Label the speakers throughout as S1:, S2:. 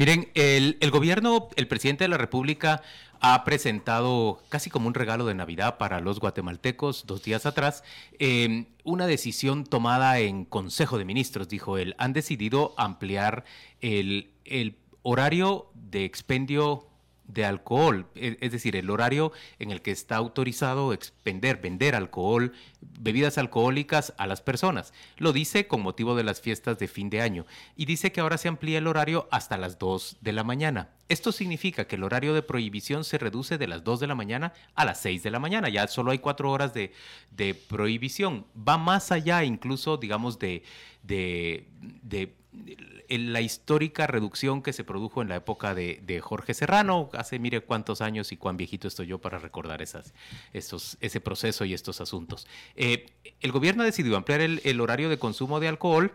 S1: Miren, el, gobierno, el presidente de la República ha presentado casi como un regalo de Navidad para los guatemaltecos dos días atrás em, una decisión tomada en Consejo de Ministros, dijo él. Han decidido ampliar el, el horario de expendio de alcohol, e, es decir, el horario en el que está autorizado expender, vender alcohol, bebidas alcohólicas a las personas. Lo dice con motivo de las fiestas de fin de año y dice que ahora se amplía el horario hasta las 2 de la mañana. Esto significa que el horario de prohibición se reduce de las 2 de la mañana a las 6 de la mañana. Ya solo hay cuatro horas de, de prohibición. Va más allá incluso, digamos, de, de la histórica reducción que se produjo en la época de, Jorge Serrano, hace mire cuántos años y cuán viejito estoy yo para recordar esas, ese proceso y estos asuntos. Eh, el gobierno ha decidido ampliar el, horario de consumo de alcohol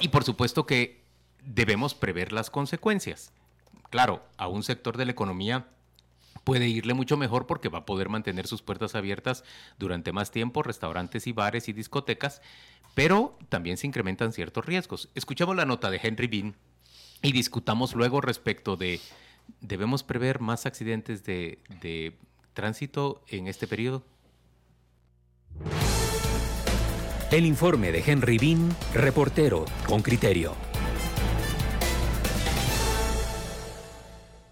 S1: y por supuesto que debemos prever las consecuencias. Claro, a un sector de la economía puede irle mucho mejor porque va a poder mantener sus puertas abiertas durante más tiempo, restaurantes y bares y discotecas, pero también se incrementan ciertos riesgos. Escuchamos la nota de Henry Bean y discutamos luego respecto de, ¿debemos prever más accidentes de, tránsito en este periodo?
S2: El informe de Henry Bean, reportero con criterio.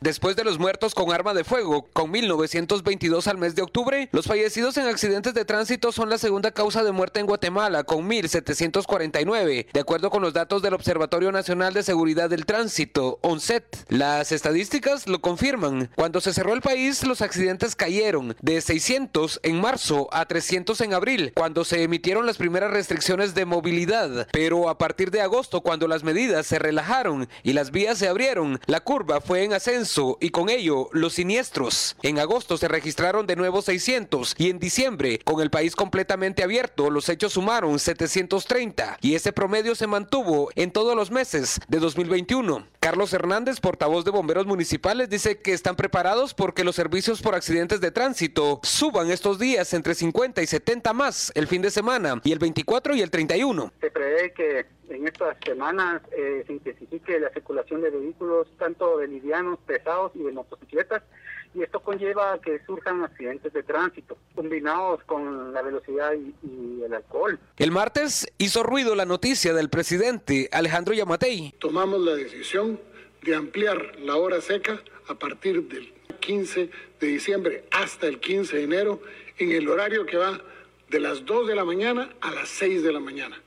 S3: Después de los muertos con arma de fuego, con 1922 al mes de octubre, los fallecidos en accidentes de tránsito son la segunda causa de muerte en Guatemala, con 1749, de acuerdo con los datos del Observatorio Nacional de Seguridad del Tránsito, ONCET. Las estadísticas lo confirman. Cuando se cerró el país, los accidentes cayeron de 600 en marzo a 300 en abril, cuando se emitieron las primeras restricciones de movilidad. Pero a partir de agosto, cuando las medidas se relajaron y las vías se abrieron, la curva fue en ascenso y con ello los siniestros. En agosto se registraron de nuevo 600 y en diciembre, con el país completamente abierto, los hechos sumaron 730 y ese promedio se mantuvo en todos los meses de 2021. Carlos Hernández, portavoz de bomberos municipales, dice que están preparados porque los servicios por accidentes de tránsito suban estos días entre 50 y 70 más el fin de semana y el 24 y el 31.
S4: Se prevé que en estas semanas eh, se intensifique la circulación de vehículos, tanto de livianos, pesados y de motocicletas, y esto conlleva que surjan accidentes de tránsito, combinados con la velocidad y, y, el alcohol.
S3: El martes hizo ruido la noticia del presidente Alejandro Yamatei.
S5: Tomamos la decisión de ampliar la hora seca a partir del 15 de diciembre hasta el 15 de enero en el horario que va de las 2 de la mañana a las 6 de la mañana.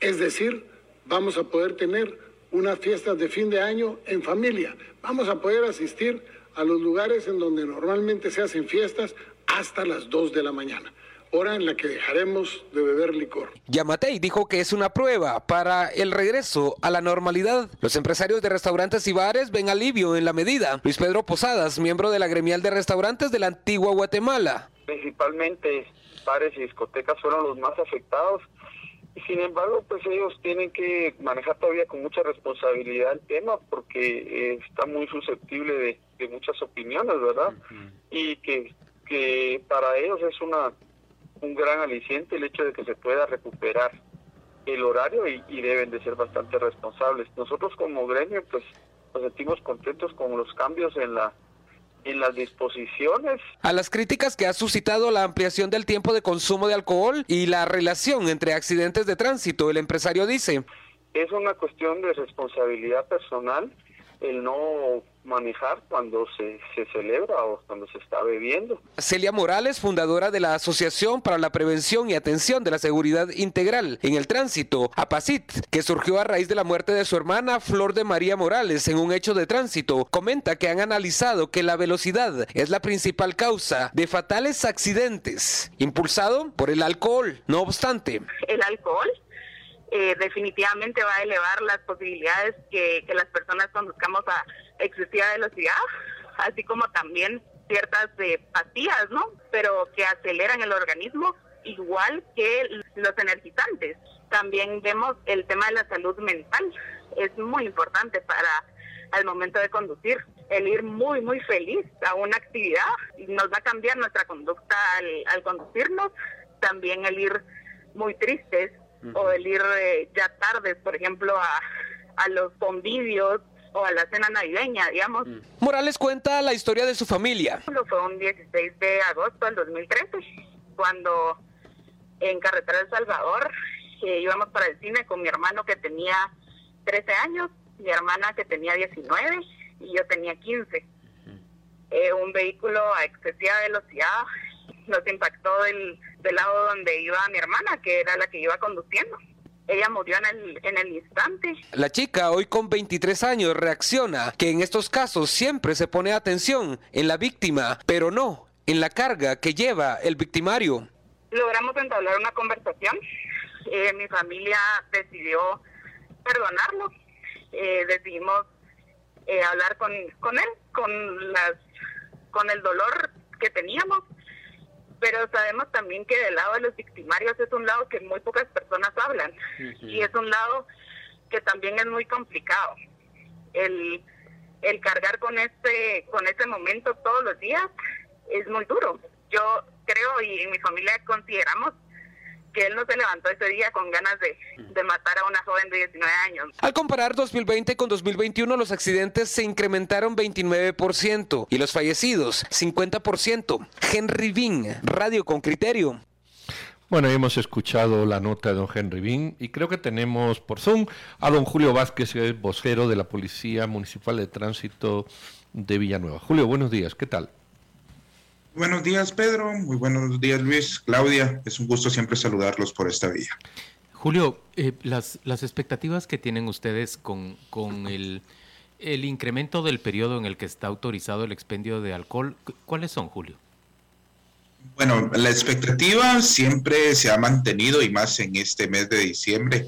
S5: Es decir, vamos a poder tener unas fiestas de fin de año en familia. Vamos a poder asistir a los lugares en donde normalmente se hacen fiestas hasta las 2 de la mañana hora en la que dejaremos de beber licor.
S3: Yamatei dijo que es una prueba para el regreso a la normalidad. Los empresarios de restaurantes y bares ven alivio en la medida. Luis Pedro Posadas, miembro de la gremial de restaurantes de la antigua Guatemala.
S6: Principalmente bares y discotecas fueron los más afectados sin embargo, pues ellos tienen que manejar todavía con mucha responsabilidad el tema porque eh, está muy susceptible de, muchas opiniones, ¿verdad? Y que, que para ellos es una un gran aliciente el hecho de que se pueda recuperar el horario y, y deben de ser bastante responsables. Nosotros como gremio, pues nos sentimos contentos con los cambios en la en las disposiciones.
S3: A las críticas que ha suscitado la ampliación del tiempo de consumo de alcohol y la relación entre accidentes de tránsito, el empresario dice.
S6: Es una cuestión de responsabilidad personal el no manejar cuando se, se, celebra o cuando se está bebiendo.
S3: Celia Morales, fundadora de la Asociación para la Prevención y Atención de la Seguridad Integral en el Tránsito, APACIT, que surgió a raíz de la muerte de su hermana Flor de María Morales en un hecho de tránsito, comenta que han analizado que la velocidad es la principal causa de fatales accidentes, impulsado por el alcohol. No obstante,
S7: el alcohol eh, definitivamente va a elevar las posibilidades que, las personas conduzcamos a excesiva velocidad, así como también ciertas eh, pastillas, ¿no? Pero que aceleran el organismo igual que los energizantes. También vemos el tema de la salud mental. Es muy importante para al momento de conducir. El ir muy, muy feliz a una actividad nos va a cambiar nuestra conducta al, conducirnos. También el ir muy tristes o el ir eh, ya tardes, por ejemplo, a, a los convivios o a la cena navideña, digamos.
S3: Morales cuenta la historia de su familia.
S7: Fue un 16 de agosto del 2013, cuando en Carretera El Salvador eh, íbamos para el cine con mi hermano que tenía 13 años mi hermana que tenía 19 y yo tenía 15. Eh, un vehículo a excesiva velocidad nos impactó del, del lado donde iba mi hermana, que era la que iba conduciendo. Ella murió en el, en el instante.
S3: La chica, hoy con 23 años, reacciona que en estos casos siempre se pone atención en la víctima, pero no en la carga que lleva el victimario.
S7: Logramos entablar una conversación. Eh, mi familia decidió perdonarlo eh, decidimos eh, hablar con, con él, con, las, con el dolor que teníamos, pero sabemos también que del lado de los victimarios es un lado que muy pocas personas hablan y es un lado que también es muy complicado. El, el cargar con este, con este momento todos los días es muy duro. Yo creo y en mi familia consideramos que él no se levantó ese día con ganas de, de, matar a una joven de 19 años.
S3: Al comparar 2020 con 2021, los accidentes se incrementaron 29% y los fallecidos 50%. Henry Bean, Radio con Criterio.
S8: Bueno, hemos escuchado la nota de don Henry Bean y creo que tenemos por Zoom a don Julio Vázquez, que es vocero de la Policía Municipal de Tránsito de Villanueva. Julio, buenos días, ¿qué tal?
S9: Buenos días, Pedro. Muy buenos días, Luis. Claudia, es un gusto siempre saludarlos por esta vía.
S1: Julio, eh, las, las expectativas que tienen ustedes con, con el, el incremento del periodo en el que está autorizado el expendio de alcohol, ¿cuáles son, Julio?
S9: Bueno, la expectativa siempre se ha mantenido y más en este mes de diciembre,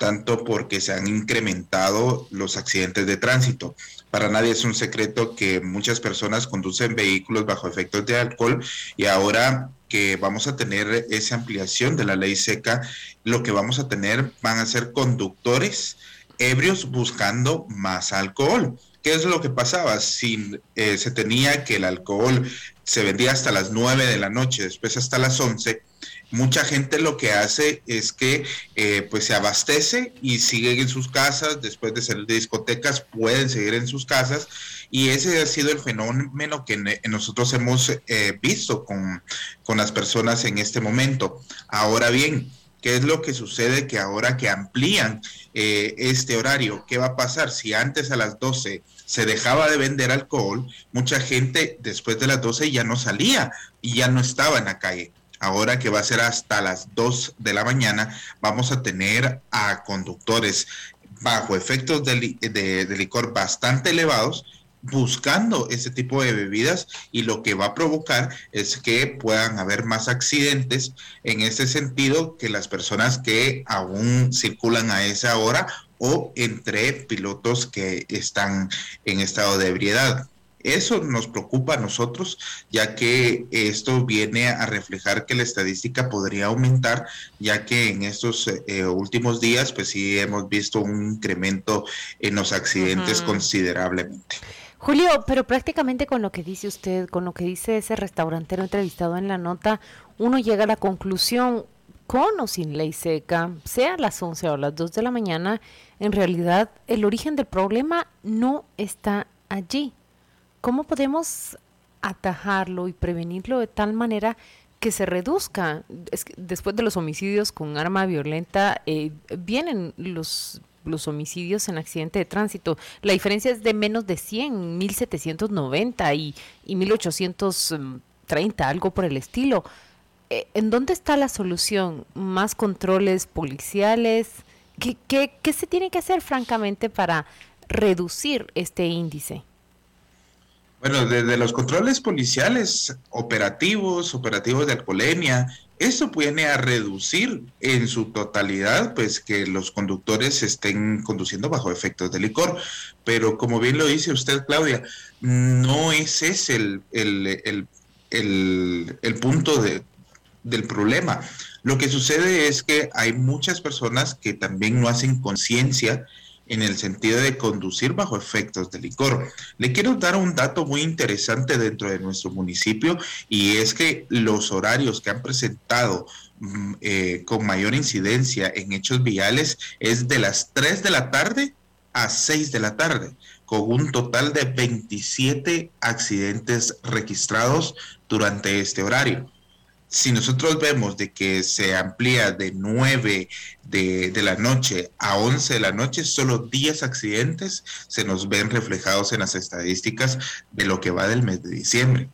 S9: tanto porque se han incrementado los accidentes de tránsito. Para nadie es un secreto que muchas personas conducen vehículos bajo efectos de alcohol y ahora que vamos a tener esa ampliación de la ley seca, lo que vamos a tener van a ser conductores ebrios buscando más alcohol. ¿Qué es lo que pasaba? Si eh, se tenía que el alcohol se vendía hasta las 9 de la noche, después hasta las 11, mucha gente lo que hace es que eh, pues se abastece y siguen en sus casas, después de salir de discotecas pueden seguir en sus casas y ese ha sido el fenómeno que nosotros hemos eh, visto con, con las personas en este momento. Ahora bien, ¿Qué es lo que sucede? Que ahora que amplían eh, este horario, ¿qué va a pasar? Si antes a las 12 se dejaba de vender alcohol, mucha gente después de las 12 ya no salía y ya no estaba en la calle ahora que va a ser hasta las 2 de la mañana, vamos a tener a conductores bajo efectos de, licor bastante elevados buscando ese tipo de bebidas y lo que va a provocar es que puedan haber más accidentes en ese sentido que las personas que aún circulan a esa hora o entre pilotos que están en estado de ebriedad. Eso nos preocupa a nosotros, ya que esto viene a reflejar que la estadística podría aumentar, ya que en estos eh, últimos días, pues sí hemos visto un incremento en los accidentes considerablemente.
S10: Julio, pero prácticamente con lo que dice usted, con lo que dice ese restaurantero entrevistado en la nota, uno llega a la conclusión, con o sin ley seca, sea a las 11 o a las 2 de la mañana, en realidad el origen del problema no está allí. ¿Cómo podemos atajarlo y prevenirlo de tal manera que se reduzca? después de los homicidios con arma violenta, eh, vienen los los homicidios en accidente de tránsito. La diferencia es de menos de 100, 1790 y, y 1830, algo por el estilo. Eh, ¿En dónde está la solución? ¿Más controles policiales? ¿Qué, qué, qué se tiene que hacer, francamente, para reducir este índice?
S9: Bueno, desde los controles policiales operativos, operativos de alcoholemia, eso viene a reducir en su totalidad, pues que los conductores estén conduciendo bajo efectos de licor. Pero como bien lo dice usted, Claudia, no es ese el, el, el, el punto de, del problema. Lo que sucede es que hay muchas personas que también no hacen conciencia en el sentido de conducir bajo efectos de licor. Le quiero dar un dato muy interesante dentro de nuestro municipio y es que los horarios que han presentado mm, eh, con mayor incidencia en hechos viales es de las 3 de la tarde a 6 de la tarde, con un total de 27 accidentes registrados durante este horario si nosotros vemos de que se amplía de 9 de, de, la noche a 11 de la noche, solo 10 accidentes se nos ven reflejados en las estadísticas de lo que va del mes de diciembre,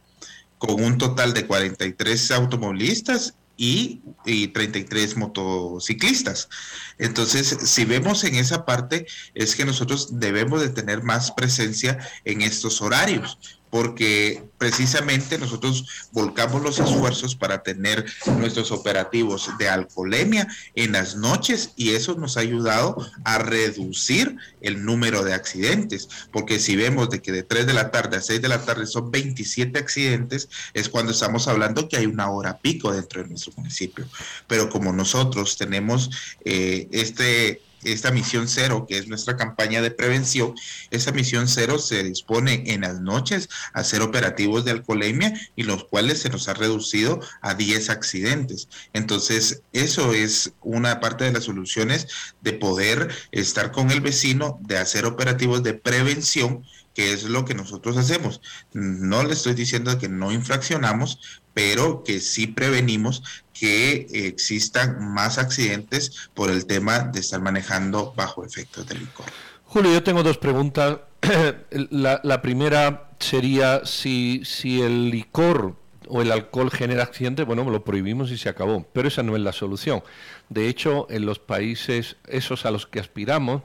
S9: con un total de 43 automovilistas y, y, 33 motociclistas. Entonces, si vemos en esa parte, es que nosotros debemos de tener más presencia en estos horarios porque precisamente nosotros volcamos los esfuerzos para tener nuestros operativos de alcoholemia en las noches y eso nos ha ayudado a reducir el número de accidentes, porque si vemos de que de 3 de la tarde a 6 de la tarde son 27 accidentes, es cuando estamos hablando que hay una hora pico dentro de nuestro municipio. Pero como nosotros tenemos eh, este esta misión cero, que es nuestra campaña de prevención, esta misión cero se dispone en las noches a hacer operativos de alcoholemia y los cuales se nos ha reducido a 10 accidentes. Entonces, eso es una parte de las soluciones de poder estar con el vecino, de hacer operativos de prevención que es lo que nosotros hacemos. No le estoy diciendo que no infraccionamos, pero que sí prevenimos que existan más accidentes por el tema de estar manejando bajo efectos de licor.
S8: Julio, yo tengo dos preguntas. la, primera sería si, si el licor o el alcohol genera accidentes, bueno, lo prohibimos y se acabó. Pero esa no es la solución. De hecho, en los países esos a los que aspiramos,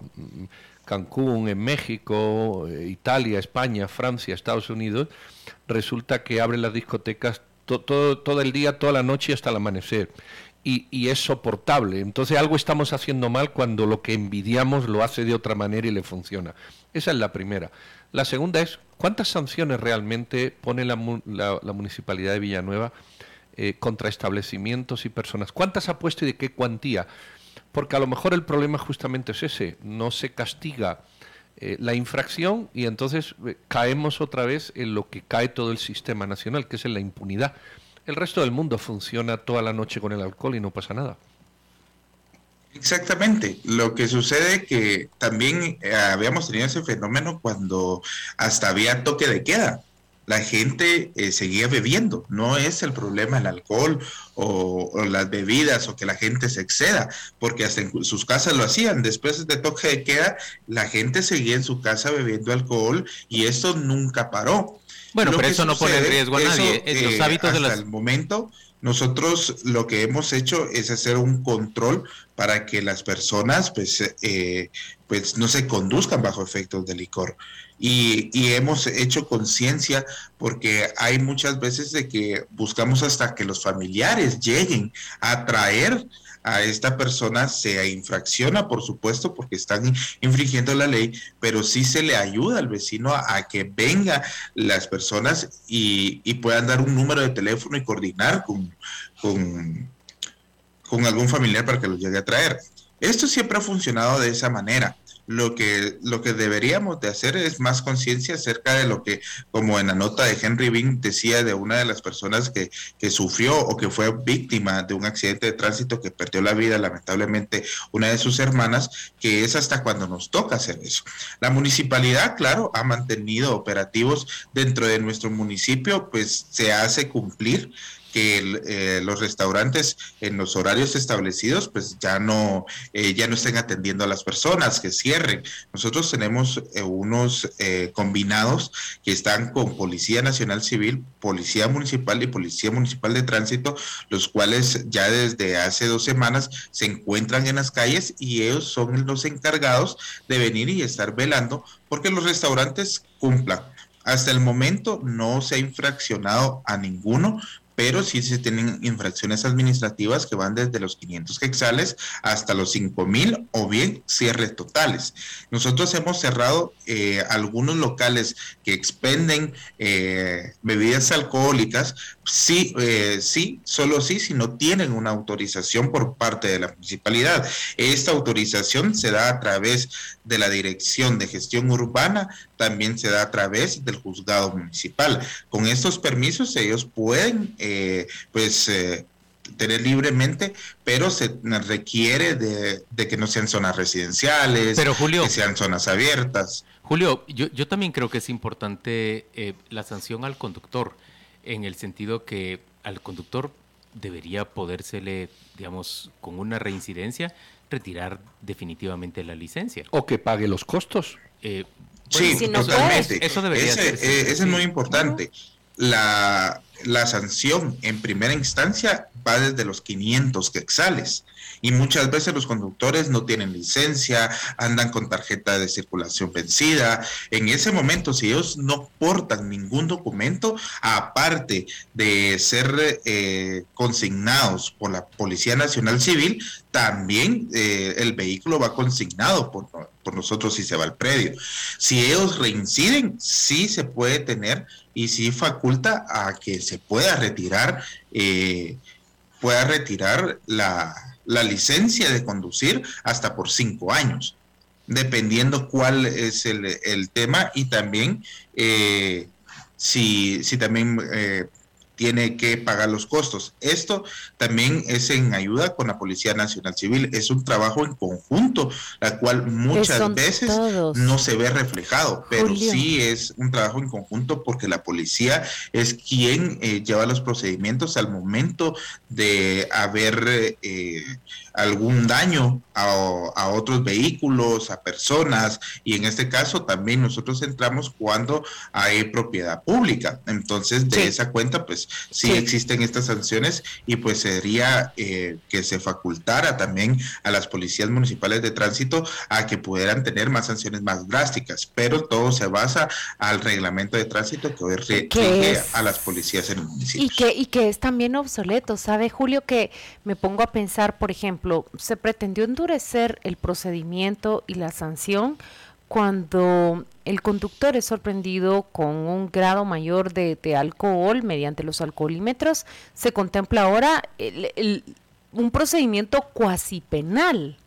S8: Cancún, en México, eh, Italia, España, Francia, Estados Unidos, resulta que abren las discotecas todo, todo el día, toda la noche hasta el amanecer. Y, y, es soportable. Entonces algo estamos haciendo mal cuando lo que envidiamos lo hace de otra manera y le funciona. Esa es la primera. La segunda es, ¿cuántas sanciones realmente pone la, la, Municipalidad de Villanueva eh, contra establecimientos y personas? ¿Cuántas ha puesto y de qué cuantía? Porque a lo mejor el problema justamente es ese, no se castiga eh, la infracción y entonces eh, caemos otra vez en lo que cae todo el sistema nacional, que es en la impunidad. El resto del mundo funciona toda la noche con el alcohol y no pasa nada.
S9: Exactamente. Lo que sucede que también eh, habíamos tenido ese fenómeno cuando hasta había toque de queda la gente eh, seguía bebiendo. No es el problema el alcohol o, las bebidas o que la gente se exceda, porque hasta en sus casas lo hacían. Después de toque de queda, la gente seguía en su casa bebiendo alcohol y esto nunca paró.
S1: Bueno, pero eso no pone en riesgo a nadie. Eh, los hábitos
S9: hasta el momento, nosotros lo que hemos hecho es hacer un control para que las personas pues, eh, pues no se conduzcan bajo efectos de licor. Y, hemos hecho conciencia porque hay muchas veces de que buscamos hasta que los familiares lleguen a traer a esta persona se infracciona, por supuesto, porque están infringiendo la ley, pero sí se le ayuda al vecino a, que venga las personas y, puedan dar un número de teléfono y coordinar con, con, con algún familiar para que lo llegue a traer. Esto siempre ha funcionado de esa manera lo que, lo que deberíamos de hacer es más conciencia acerca de lo que, como en la nota de Henry Bean decía de una de las personas que, que sufrió o que fue víctima de un accidente de tránsito que perdió la vida, lamentablemente, una de sus hermanas, que es hasta cuando nos toca hacer eso. La municipalidad, claro, ha mantenido operativos dentro de nuestro municipio, pues se hace cumplir que eh, los restaurantes en los horarios establecidos pues ya no eh, ya no estén atendiendo a las personas que cierren. Nosotros tenemos eh, unos combinados que están con policía nacional civil policía municipal y policía municipal de tránsito los cuales ya desde hace dos semanas se encuentran en las calles y ellos son los encargados de venir y estar velando porque los restaurantes cumplan. Hasta el momento no se ha infraccionado a ninguno pero sí se tienen infracciones administrativas que van desde los 500 quexales hasta los 5000 o bien cierres totales. Nosotros hemos cerrado eh, algunos locales que expenden eh, bebidas alcohólicas, sí, eh, sí, solo sí, si no tienen una autorización por parte de la municipalidad. Esta autorización se da a través de la Dirección de Gestión Urbana, también se da a través del juzgado municipal. Con estos permisos ellos pueden, eh, pues, eh, tener libremente, pero se requiere de, que no sean zonas residenciales,
S1: pero Julio,
S9: que sean zonas abiertas.
S1: Julio, yo, yo también creo que es importante eh, la sanción al conductor, en el sentido que al conductor debería podérsele, digamos, con una reincidencia, retirar definitivamente la licencia.
S8: O que pague los costos.
S9: Eh, sí, totalmente. eso debería ser. Eh, es muy importante. La, la sanción en primera instancia va desde los 500 quexales y muchas veces los conductores no tienen licencia, andan con tarjeta de circulación vencida. En ese momento, si ellos no portan ningún documento, aparte de ser eh, consignados por la Policía Nacional Civil, también eh, el vehículo va consignado por, por nosotros si se va al predio. Si ellos reinciden, sí se puede tener y sí faculta a que se pueda retirar, eh, pueda retirar la, licencia de conducir hasta por cinco años, dependiendo cuál es el, tema y también eh, si, si también eh, tiene que pagar los costos. Esto también es en ayuda con la Policía Nacional Civil. Es un trabajo en conjunto, la cual muchas veces no se ve reflejado, pero sí es un trabajo en conjunto porque la policía es quien eh, lleva los procedimientos al momento de haber eh, algún daño a, otros vehículos, a personas, y en este caso también nosotros entramos cuando hay propiedad pública. Entonces, de esa cuenta, pues sí, existen estas sanciones y pues sería eh, que se facultara también a las policías municipales de tránsito a que pudieran tener más sanciones más drásticas, pero todo se basa al reglamento de tránsito que hoy rige a las policías en el municipio.
S10: Y que, y que es también obsoleto, ¿sabe Julio? Que me pongo a pensar, por ejemplo, se pretendió endurecer el procedimiento y la sanción cuando el conductor es sorprendido con un grado mayor de, alcohol mediante los alcoholímetros, se contempla ahora un procedimiento cuasi penal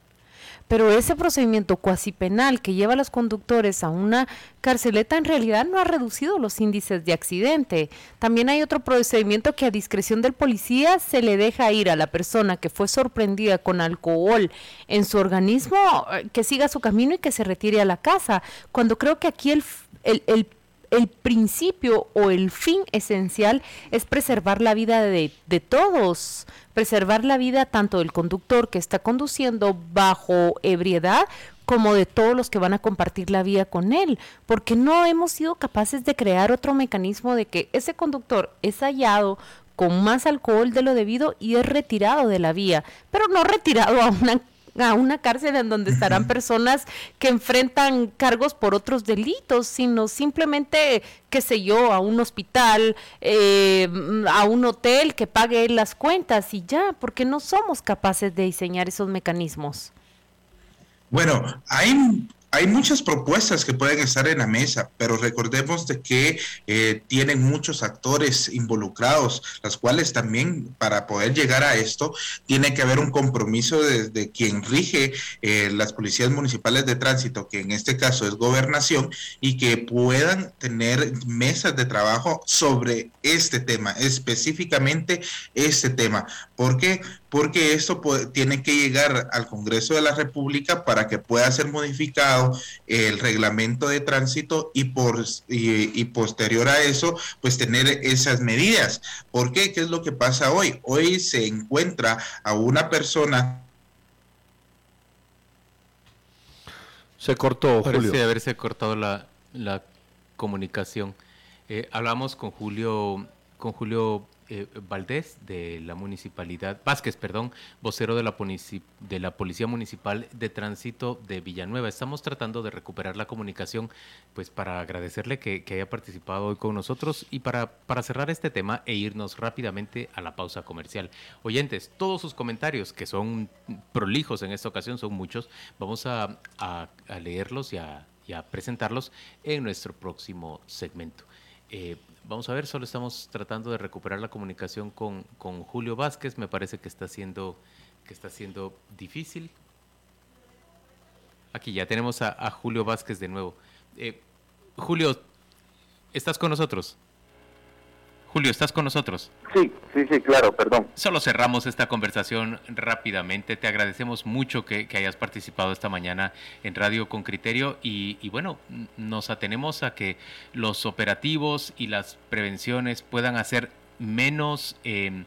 S10: pero ese procedimiento cuasi penal que lleva a los conductores a una carceleta en realidad no ha reducido los índices de accidente. También hay otro procedimiento que a discreción del policía se le deja ir a la persona que fue sorprendida con alcohol en su organismo eh, que siga su camino y que se retire a la casa. Cuando creo que aquí el, el, el el principio o el fin esencial es preservar la vida de, todos, preservar la vida tanto del conductor que está conduciendo bajo ebriedad como de todos los que van a compartir la vía con él, porque no hemos sido capaces de crear otro mecanismo de que ese conductor es hallado con más alcohol de lo debido y es retirado de la vía, pero no retirado a una a una cárcel en donde estarán personas que enfrentan cargos por otros delitos, sino simplemente, qué sé yo, a un hospital, eh, a un hotel que pague las cuentas y ya, porque no somos capaces de diseñar esos mecanismos.
S9: Bueno, hay hay muchas propuestas que pueden estar en la mesa, pero recordemos de que eh, tienen muchos actores involucrados, las cuales también para poder llegar a esto tiene que haber un compromiso de, quien rige eh, las policías municipales de tránsito, que en este caso es gobernación, y que puedan tener mesas de trabajo sobre este tema, específicamente este tema. ¿Por qué? Porque esto tiene que llegar al Congreso de la República para que pueda ser modificado el reglamento de tránsito y, por, y, posterior a eso, pues tener esas medidas. ¿Por qué? ¿Qué es lo que pasa hoy? Hoy se encuentra a una persona
S8: Se cortó,
S1: Parece Julio. haberse cortado la, la comunicación. Eh, hablamos con Julio, con Julio eh, Valdés de la municipalidad, Vázquez, perdón, vocero de la, Policía Municipal de Tránsito de Villanueva. Estamos tratando de recuperar la comunicación, pues para agradecerle que, haya participado hoy con nosotros y para, para cerrar este tema e irnos rápidamente a la pausa comercial. Oyentes, todos sus comentarios, que son prolijos en esta ocasión, son muchos, vamos a, leerlos y a, presentarlos en nuestro próximo segmento. Eh, Vamos a ver, solo estamos tratando de recuperar la comunicación con, con Julio Vázquez. Me parece que está siendo, que está siendo difícil. Aquí ya tenemos a, Julio Vázquez de nuevo. Eh, Julio, ¿estás con nosotros? Julio, ¿estás con nosotros?
S11: Sí, sí, sí, claro, perdón.
S1: Solo cerramos esta conversación rápidamente. Te agradecemos mucho que, hayas participado esta mañana en Radio con Criterio y, bueno, nos atenemos a que los operativos y las prevenciones puedan hacer menos em,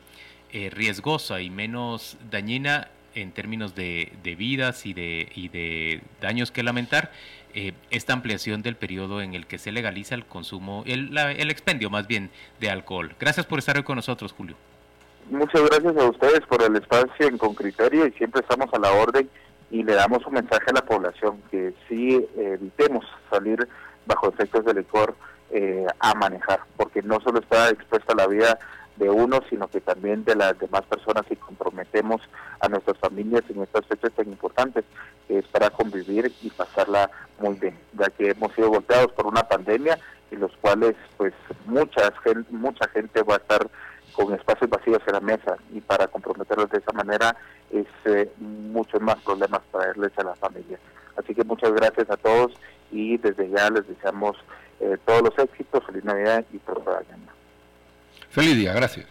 S1: eh, riesgosa y menos dañina en términos de, vidas y de, y de daños que lamentar eh, esta ampliación del periodo en el que se legaliza el consumo, el, el expendio más bien de alcohol. Gracias por estar hoy con nosotros, Julio.
S11: Muchas gracias a ustedes por el espacio en con criterio y siempre estamos a la orden y le damos un mensaje a la población que sí evitemos salir bajo efectos de licor eh, a manejar, porque no solo está expuesta la vida de uno, sino que también de las demás personas y comprometemos a nuestras familias en estas fechas tan importantes, que es para convivir y pasarla muy bien, ya que hemos sido golpeados por una pandemia en los cuales pues mucha, mucha gente va a estar con espacios vacíos en la mesa y para comprometerlos de esa manera es eh, muchos más problemas traerles a la familia. Así que muchas gracias a todos y desde ya les deseamos eh, todos los éxitos, feliz Navidad y próspera año.
S8: Feliz día, gracias.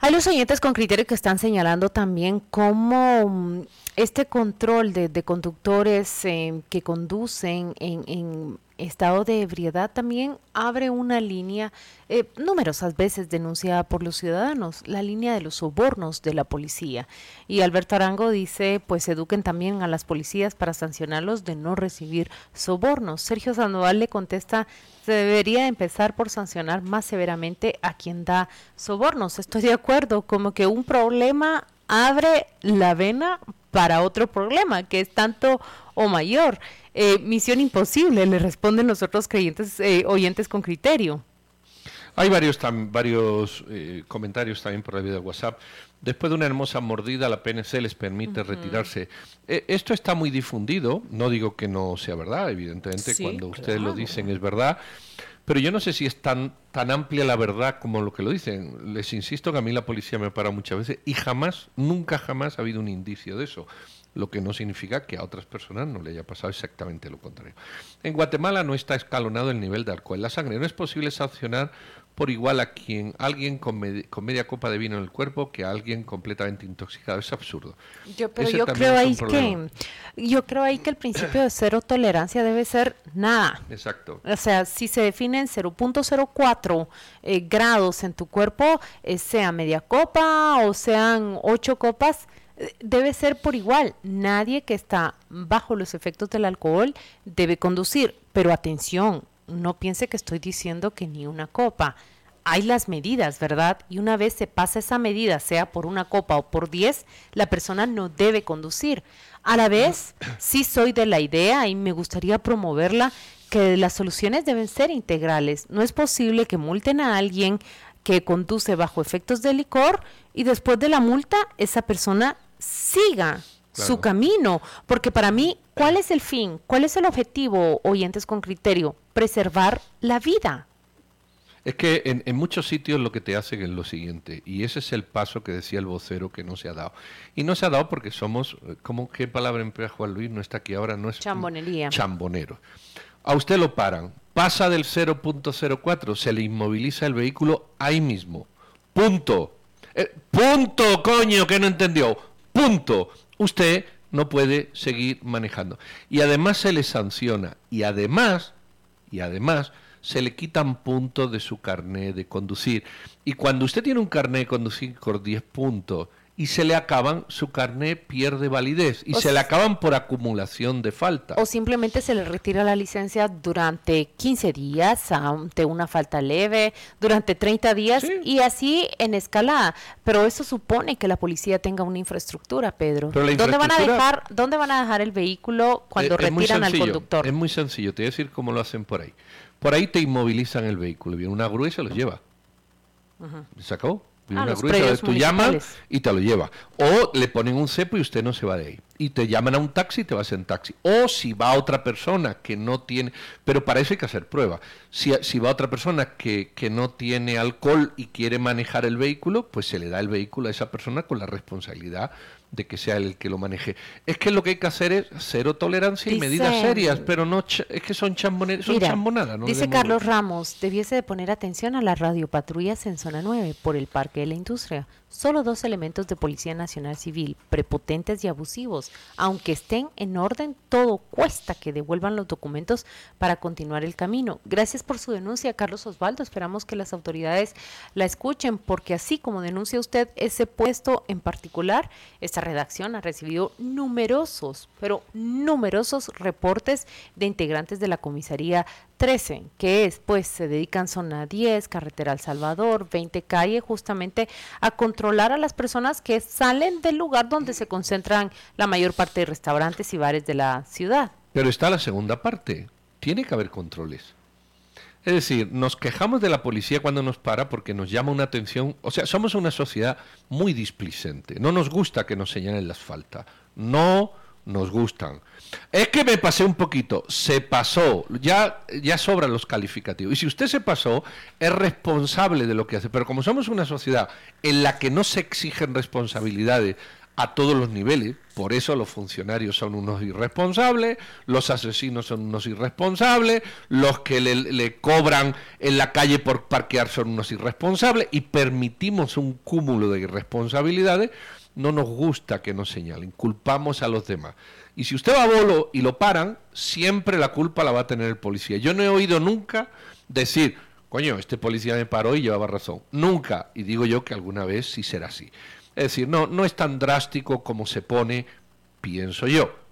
S10: Hay los oyentes con criterio que están señalando también cómo mm, este control de, conductores eh, que conducen en, estado de ebriedad también abre una línea eh, numerosas veces denunciada por los ciudadanos, la línea de los sobornos de la policía. Y Alberto Arango dice, pues eduquen también a las policías para sancionarlos de no recibir sobornos. Sergio Sandoval le contesta, se debería empezar por sancionar más severamente a quien da sobornos. Estoy de acuerdo, como que un problema abre la vena para otro problema, que es tanto o mayor. Eh, misión imposible, le responden los otros creyentes, eh, oyentes con criterio.
S8: Hay varios, varios eh, comentarios también por la vida de WhatsApp. Después de una hermosa mordida, la PNC les permite retirarse. esto está muy difundido, no digo que no sea verdad, evidentemente cuando ustedes lo dicen es verdad, pero yo no sé si es tan, tan amplia la verdad como lo que lo dicen. Les insisto que a mí la policía me para muchas veces y jamás, nunca jamás ha habido un indicio de eso lo que no significa que a otras personas no le haya pasado exactamente lo contrario. En Guatemala no está escalonado el nivel de alcohol en la sangre. No es posible sancionar por igual a quien alguien con, media copa de vino en el cuerpo que a alguien completamente intoxicado. Es absurdo.
S10: Yo, pero yo creo ahí que yo creo ahí que el principio de cero tolerancia debe ser nada.
S8: Exacto.
S10: O sea, si se define en 0.04 eh, grados en tu cuerpo, eh, sea media copa o sean ocho copas, debe ser por igual. Nadie que está bajo los efectos del alcohol debe conducir. Pero atención, no piense que estoy diciendo que ni una copa. Hay las medidas, ¿verdad? Y una vez se pasa esa medida, sea por una copa o por diez, la persona no debe conducir. A la vez, sí soy de la idea y me gustaría promoverla que las soluciones deben ser integrales. No es posible que multen a alguien que conduce bajo efectos de licor y después de la multa esa persona siga su camino, porque para mí, ¿cuál es el fin? ¿Cuál es el objetivo, oyentes con criterio? Preservar la vida.
S8: Es que en, en, muchos sitios lo que te hacen es lo siguiente, y ese es el paso que decía el vocero que no se ha dado. Y no se ha dado porque somos, eh, ¿cómo qué palabra emplea Juan Luis? No está aquí ahora, no es
S10: chambonería.
S8: Chambonero. A usted lo paran, pasa del 0.04, se le inmoviliza el vehículo ahí mismo. Punto. Eh, punto, coño, que no entendió. Punto. Usted no puede seguir manejando. Y además se le sanciona. Y además, y además, se le quitan puntos de su carnet de conducir. Y cuando usted tiene un carnet de conducir con 10 puntos y se le acaban, su carné pierde validez y se le acaban por acumulación de falta.
S10: O simplemente se le retira la licencia durante 15 días ante una falta leve, durante 30 días y así en escalada. Pero eso supone que la policía tenga una infraestructura, Pedro. ¿Dónde van a dejar dónde van a dejar el vehículo cuando retiran al conductor?
S8: Es muy sencillo, te voy a decir cómo lo hacen por ahí. Por ahí te inmovilizan el vehículo, viene una grúa y se los lleva. ¿Se acabó? Ah, una grúa, tú llamas y te lo lleva. O le ponen un cepo y usted no se va de ahí. Y te llaman a un taxi y te vas en taxi. O si va otra persona que no tiene... Pero para eso hay que hacer prueba. Si, si va otra persona que, que no tiene alcohol y quiere manejar el vehículo, pues se le da el vehículo a esa persona con la responsabilidad de que sea el que lo maneje. Es que lo que hay que hacer es cero tolerancia y medidas serias, pero no es que son, chamboneras, son chambonadas. ¿no?
S10: Dice Carlos Ramos, debiese de poner atención a las radiopatrullas en zona 9 por el Parque de la Industria. Solo dos elementos de Policía Nacional Civil, prepotentes y abusivos. Aunque estén en orden, todo cuesta que devuelvan los documentos para continuar el camino. Gracias por su denuncia, Carlos Osvaldo. Esperamos que las autoridades la escuchen, porque así como denuncia usted ese puesto en particular, esta redacción ha recibido numerosos, pero numerosos reportes de integrantes de la comisaría 13, que es, pues, se dedican zona 10, carretera El Salvador, 20 calle, justamente a controlar a las personas que salen del lugar donde se concentran la mayor parte de restaurantes y bares de la ciudad.
S8: Pero está la segunda parte, tiene que haber controles. Es decir, nos quejamos de la policía cuando nos para porque nos llama una atención, o sea, somos una sociedad muy displicente, no nos gusta que nos señalen las faltas, no nos gustan. Es que me pasé un poquito, se pasó, ya, ya sobran los calificativos. Y si usted se pasó, es responsable de lo que hace. Pero como somos una sociedad en la que no se exigen responsabilidades a todos los niveles, por eso los funcionarios son unos irresponsables, los asesinos son unos irresponsables, los que le, le cobran en la calle por parquear son unos irresponsables y permitimos un cúmulo de irresponsabilidades, no nos gusta que nos señalen, culpamos a los demás. Y si usted va a bolo y lo paran, siempre la culpa la va a tener el policía. Yo no he oído nunca decir, coño, este policía me paró y llevaba razón. Nunca. Y digo yo que alguna vez sí será así. Es decir, no, no es tan drástico como se pone, pienso yo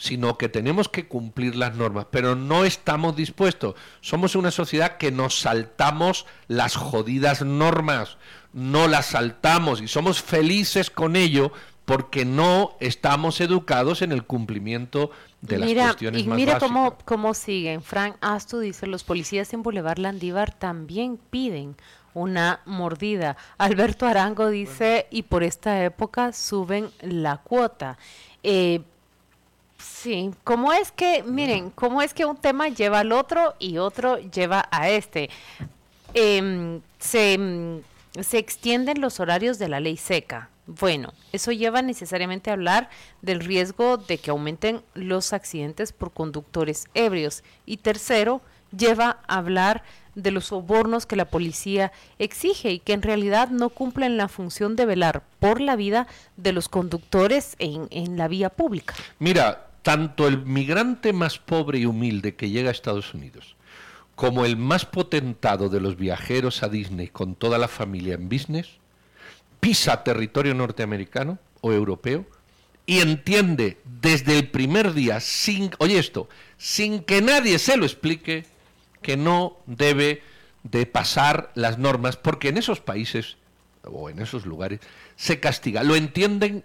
S8: sino que tenemos que cumplir las normas, pero no estamos dispuestos. Somos una sociedad que nos saltamos las jodidas normas, no las saltamos y somos felices con ello porque no estamos educados en el cumplimiento de las cuestiones
S10: y
S8: más
S10: mira cómo, cómo siguen. Frank Astu dice, los policías en Boulevard Landívar también piden una mordida. Alberto Arango dice, y por esta época suben la cuota. Eh, sí, ¿cómo es que, miren, cómo es que un tema lleva al otro y otro lleva a este? Em, se, se extienden los horarios de la ley seca bueno, eso lleva necesariamente a hablar del riesgo de que aumenten los accidentes por conductores ebrios. Y tercero, lleva a hablar de los sobornos que la policía exige y que en realidad no cumplen la función de velar por la vida de los conductores en, en la vía pública.
S8: Mira, tanto el migrante más pobre y humilde que llega a Estados Unidos como el más potentado de los viajeros a Disney con toda la familia en business pisa territorio norteamericano o europeo y entiende desde el primer día, sin, oye esto, sin que nadie se lo explique, que no debe de pasar las normas, porque en esos países o en esos lugares se castiga. Lo entienden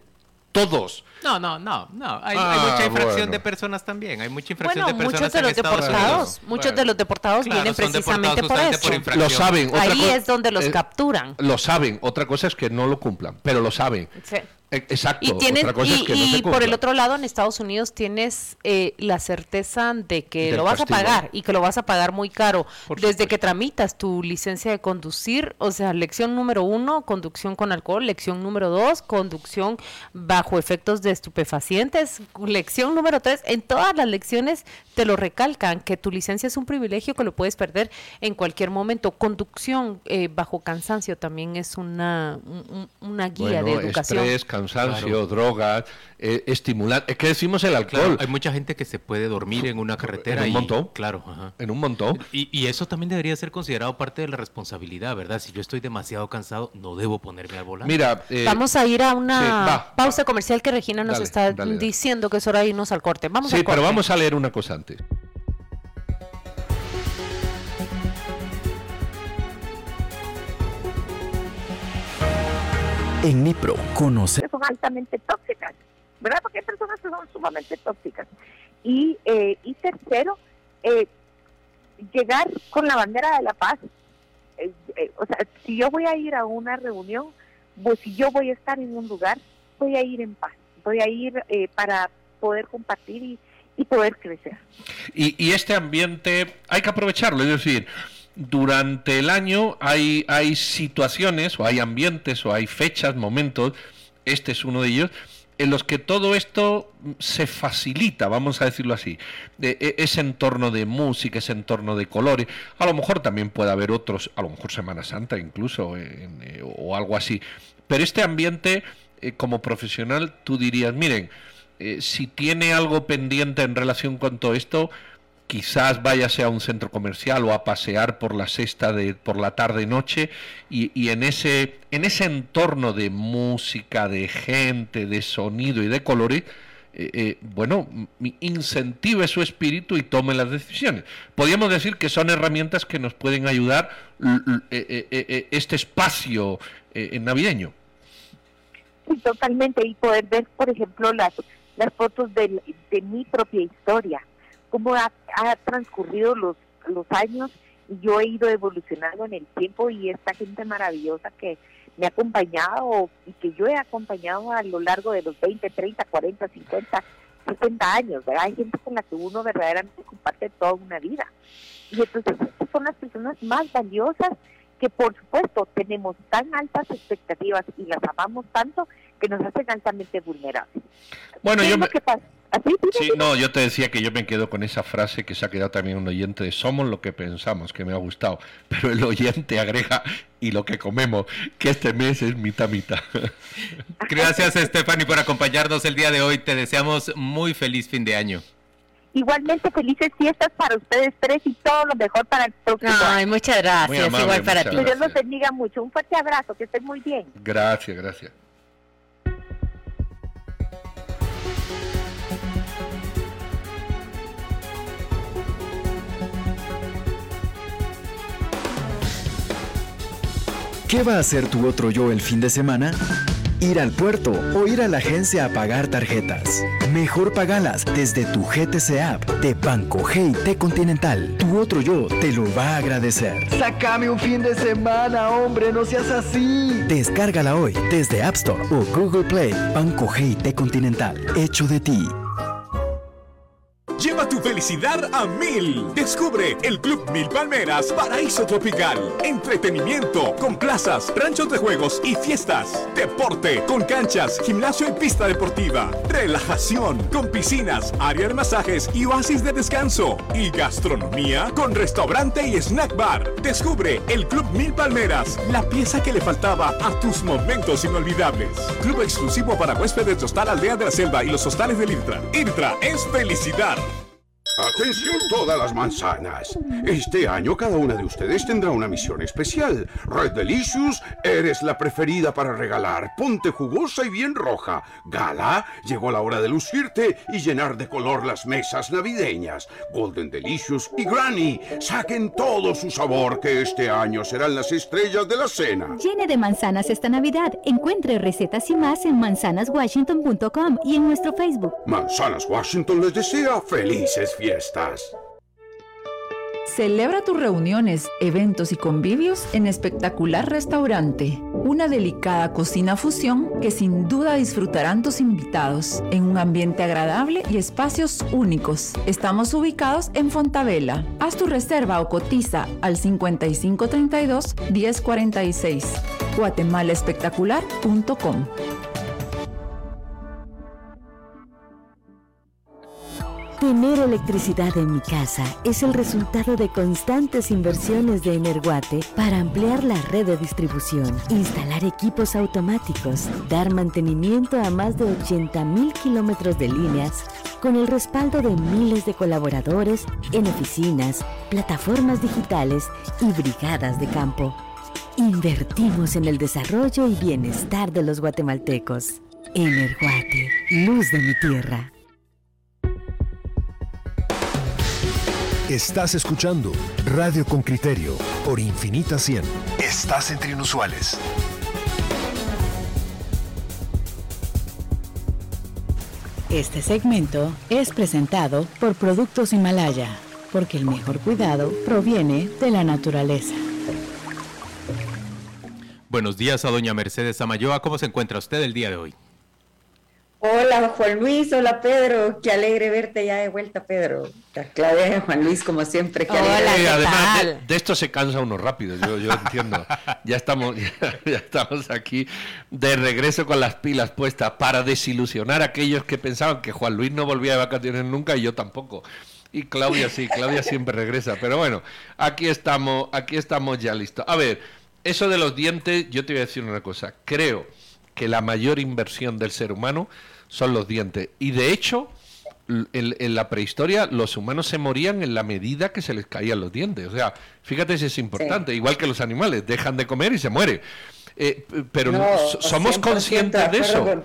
S8: todos.
S1: No, no, no, no. Hay, ah, mucha infracción de personas también. Hay mucha infracción de personas
S10: muchos de los deportados, Muchos de los deportados vienen precisamente por eso.
S8: lo saben.
S10: Ahí es donde los eh, capturan.
S8: Lo saben. Otra cosa es que no lo cumplan, pero lo saben. Sí. Exacto.
S10: Y, por el otro lado, en Estados Unidos tienes eh, la certeza de que lo vas a pagar y que lo vas a pagar muy caro. Desde que tramitas tu licencia de conducir, o sea, lección número uno, conducción con alcohol, lección número dos, conducción bajo efectos de estupefacientes, lección número tres, en todas las lecciones te lo recalcan, que tu licencia es un privilegio que lo puedes perder en cualquier momento. Conducción eh, bajo cansancio también es una, una guía de educación
S8: cansancio, drogas, eh, estimulantes. Es que decimos el alcohol.
S1: hay mucha gente que se puede dormir en una carretera.
S8: En un montón.
S1: Claro.
S8: En un montón.
S1: Y, eso también debería ser considerado parte de la responsabilidad, ¿verdad? Si yo estoy demasiado cansado, no debo ponerme al volante.
S8: Mira,
S10: eh, vamos a ir a una pausa comercial que Regina nos está diciendo que es hora de irnos al corte. Vamos
S8: sí,
S10: pero
S8: vamos a leer una cosa antes.
S2: En Nipro conoce.
S12: Son altamente tóxicas, ¿verdad? Porque hay personas que son sumamente tóxicas. Y, eh, y tercero, eh, llegar con la bandera de la paz. Eh, o sea, si yo voy a ir a una reunión, pues si yo voy a estar en un lugar, voy a ir en paz, voy a ir para poder compartir y, y poder crecer.
S8: Y, y este ambiente hay que aprovecharlo, es decir, durante el año hay, hay situaciones o hay ambientes o hay fechas, momentos, este es uno de ellos, en los que todo esto se facilita, vamos a decirlo así, de, e, ese entorno de música, ese entorno de colores, a lo mejor también puede haber otros, a lo mejor Semana Santa incluso, eh, o algo así, pero este ambiente, eh, como profesional, tú dirías, miren, eh, si tiene algo pendiente en relación con todo esto, quizás váyase a un centro comercial o a pasear por la sexta de por la tarde noche y, y, en ese en ese entorno de música de gente de sonido y de colores eh, eh, bueno incentive su espíritu y tome las decisiones. Podríamos decir que son herramientas que nos pueden ayudar eh, este espacio navideño.
S12: Sí totalmente. Y poder ver por ejemplo las las fotos de, de mi propia historia cómo ha, transcurrido los, los años y yo he ido evolucionando en el tiempo y esta gente maravillosa que me ha acompañado y que yo he acompañado a lo largo de los 20, 30, 40, 50, 60 años, ¿verdad? Hay gente con la que uno verdaderamente comparte toda una vida. Y entonces estas son las personas más valiosas que por supuesto tenemos tan altas expectativas y las amamos tanto que nos hacen altamente vulnerables.
S8: Bueno, yo me... Sí, no, yo te decía que yo me quedo con esa frase que se ha quedado también un oyente de somos lo que pensamos, que me ha gustado, pero el oyente agrega y lo que comemos, que este mes es mitad mitad.
S1: Gracias Stephanie por acompañarnos el día de hoy, te deseamos muy feliz fin de año.
S12: Igualmente felices fiestas para ustedes tres y todo lo mejor para el próximo
S10: Ay, muchas gracias, igual para ti.
S12: Que Dios los bendiga mucho, un fuerte abrazo, que estén muy bien.
S8: Gracias, gracias.
S2: ¿Qué va a hacer tu otro yo el fin de semana? Ir al puerto o ir a la agencia a pagar tarjetas. Mejor pagalas desde tu GTC app de Banco GT Continental. Tu otro yo te lo va a agradecer.
S13: Sácame un fin de semana, hombre, no seas así.
S2: Descárgala hoy desde App Store o Google Play. Banco GT Continental, hecho de ti.
S14: Lleva tu felicidad a mil. Descubre el Club Mil Palmeras Paraíso Tropical. Entretenimiento con plazas, ranchos de juegos y fiestas. Deporte con canchas, gimnasio y pista deportiva. Relajación con piscinas, área de masajes y oasis de descanso. Y gastronomía con restaurante y snack bar. Descubre el Club Mil Palmeras, la pieza que le faltaba a tus momentos inolvidables. Club exclusivo para huéspedes de Hostal Aldea de la Selva y los hostales de Irtra. Irtra es felicidad.
S15: Atención todas las manzanas. Este año cada una de ustedes tendrá una misión especial. Red Delicious, eres la preferida para regalar. Ponte jugosa y bien roja. Gala, llegó la hora de lucirte y llenar de color las mesas navideñas. Golden Delicious y Granny, saquen todo su sabor que este año serán las estrellas de la cena.
S16: Llene de manzanas esta Navidad. Encuentre recetas y más en manzanaswashington.com y en nuestro Facebook.
S15: Manzanas Washington les desea felices fiestas
S17: Celebra tus reuniones, eventos y convivios en Espectacular Restaurante, una delicada cocina fusión que sin duda disfrutarán tus invitados en un ambiente agradable y espacios únicos. Estamos ubicados en Fontavela. Haz tu reserva o cotiza al 5532 1046 guatemalaespectacular.com.
S18: Tener electricidad en mi casa es el resultado de constantes inversiones de Energuate para ampliar la red de distribución, instalar equipos automáticos, dar mantenimiento a más de 80 mil kilómetros de líneas, con el respaldo de miles de colaboradores en oficinas, plataformas digitales y brigadas de campo. Invertimos en el desarrollo y bienestar de los guatemaltecos. Energuate, luz de mi tierra.
S19: Estás escuchando Radio con Criterio por Infinita 100. Estás entre inusuales.
S20: Este segmento es presentado por Productos Himalaya, porque el mejor cuidado proviene de la naturaleza.
S1: Buenos días a doña Mercedes Amayoa. ¿Cómo se encuentra usted el día de hoy?
S21: Hola Juan Luis, hola Pedro, qué alegre verte ya de vuelta Pedro. Clave Juan Luis como siempre, qué alegre.
S8: además de, esto se cansa uno rápido, yo, yo entiendo. ya estamos ya, estamos aquí de regreso con las pilas puestas para desilusionar a aquellos que pensaban que Juan Luis no volvía de vacaciones nunca y yo tampoco. Y Claudia sí, Claudia siempre regresa, pero bueno, aquí estamos, aquí estamos ya listos. A ver, eso de los dientes, yo te voy a decir una cosa, creo que la mayor inversión del ser humano son los dientes. Y de hecho, en, la prehistoria los humanos se morían en la medida que se les caían los dientes. O sea, fíjate si es importante, igual que los animales, dejan de comer y se muere. Eh, pero somos conscientes de, eso.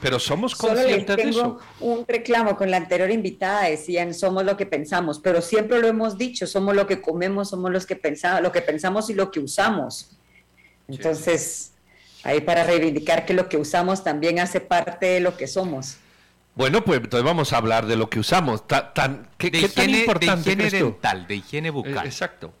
S8: Pero somos conscientes de eso.
S21: Un reclamo con la anterior invitada decían somos lo que pensamos, pero siempre lo hemos dicho, somos lo que comemos, somos los que pensamos, lo que pensamos y lo que usamos. Entonces, ahí para reivindicar que lo que usamos también hace parte de lo que somos.
S8: Bueno, pues entonces vamos a hablar de lo que usamos. Tan, ¿qué, de tan importante
S1: de higiene dental, de higiene bucal.
S8: Eh, exacto.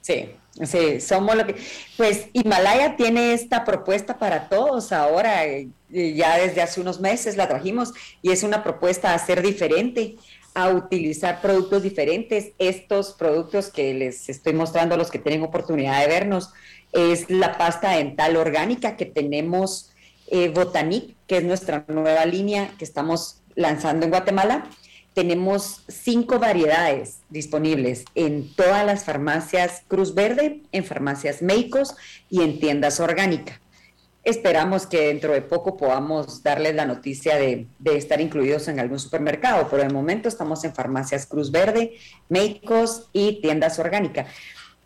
S21: Sí, sí, somos lo que... Pues Himalaya tiene esta propuesta para todos ahora, eh, ya desde hace unos meses la trajimos y es una propuesta a ser diferente, a utilizar productos diferentes. Estos productos que les estoy mostrando a los que tienen oportunidad de vernos es la pasta dental orgánica que tenemos eh, Botanic, que es nuestra nueva línea que estamos lanzando en Guatemala. Tenemos cinco variedades disponibles en todas las farmacias Cruz Verde, en farmacias Meicos y en tiendas orgánicas. Esperamos que dentro de poco podamos darles la noticia de, de, estar incluidos en algún supermercado, pero de momento estamos en farmacias Cruz Verde, Meicos y tiendas orgánicas.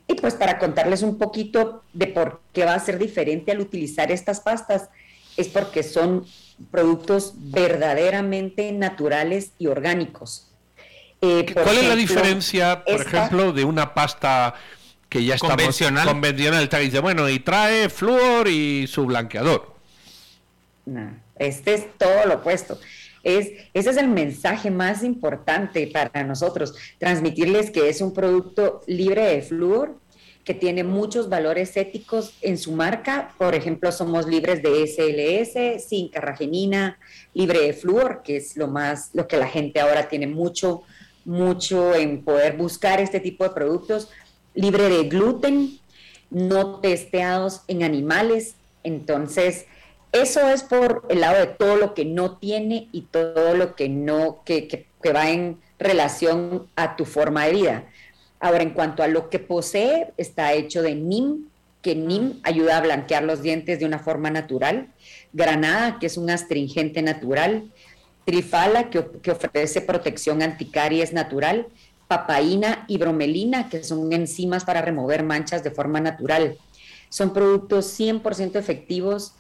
S21: Y pues para contarles un poquito de por qué va a ser diferente al utilizar estas pastas, es porque son productos verdaderamente naturales y orgánicos.
S8: Eh, ¿Cuál es la diferencia, por ejemplo, de una pasta que ya está convencional, convencional dice, bueno, y trae flúor y su blanqueador?
S21: No, este es todo lo opuesto. Es, ese es el mensaje más importante para nosotros, transmitirles que es un producto libre de flúor, que tiene muchos valores éticos en su marca. Por ejemplo, somos libres de SLS, sin carragenina, libre de flúor, que es lo más, lo que la gente ahora tiene mucho, mucho en poder buscar este tipo de productos, libre de gluten, no testeados en animales. Entonces, eso es por el lado de todo lo que no tiene y todo lo que no, que, que, va en relación a tu forma de vida. Ahora, en cuanto a lo que posee, está hecho de NIM, que NIM ayuda a blanquear los dientes de una forma natural. Granada, que es un astringente natural. Trifala, que, que ofrece protección anticaries natural. Papaína y bromelina, que son enzimas para remover manchas de forma natural. Son productos 100% efectivos